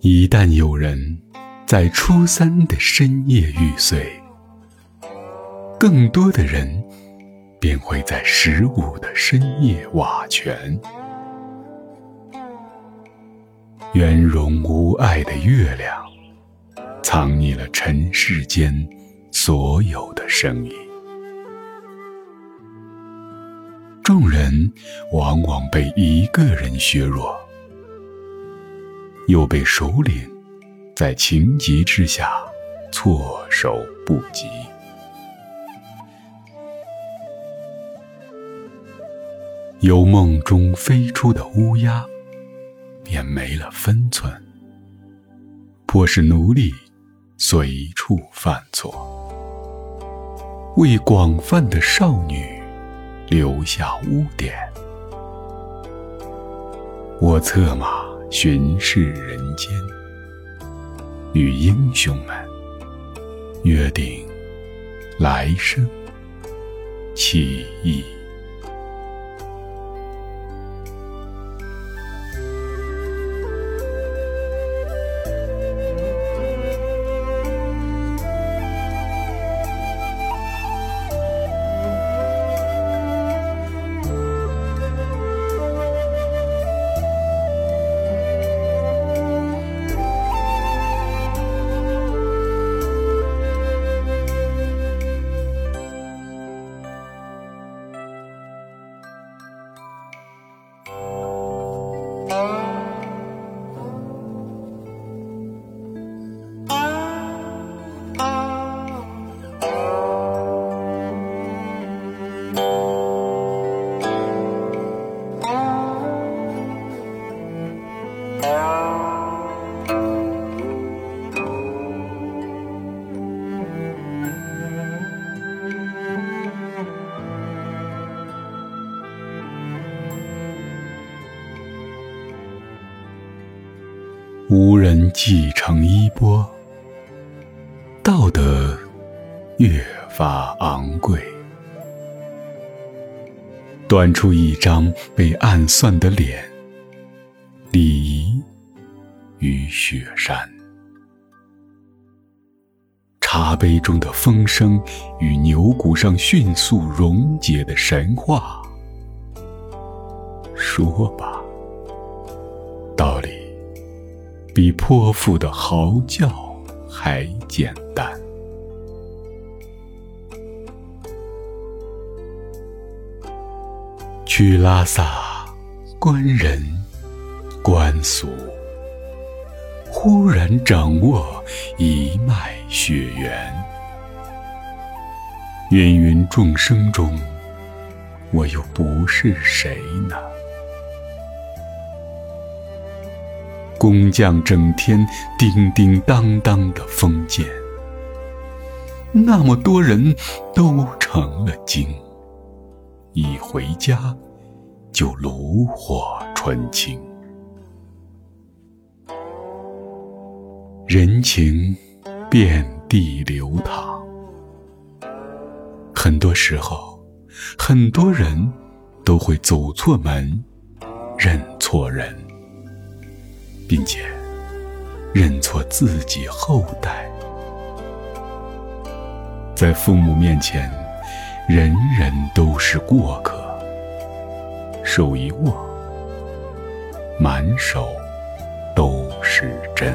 一旦有人在初三的深夜欲睡，更多的人便会在十五的深夜瓦全。圆融无碍的月亮，藏匿了尘世间所有的声音。众人往往被一个人削弱，又被首领在情急之下措手不及。由梦中飞出的乌鸦。便没了分寸，迫使奴隶随处犯错，为广泛的少女留下污点。我策马巡视人间，与英雄们约定来生起义。无人继承衣钵，道德越发昂贵。端出一张被暗算的脸，礼仪与雪山。茶杯中的风声与牛骨上迅速溶解的神话。说吧，比泼妇的嚎叫还简单。去拉萨，观人，观俗，忽然掌握一脉血缘。芸芸众生中，我又不是谁呢？工匠整天叮叮当当的封建，那么多人都成了精，一回家就炉火纯青。人情遍地流淌，很多时候，很多人都会走错门，认错人。并且认错自己后代，在父母面前，人人都是过客。手一握，满手都是真。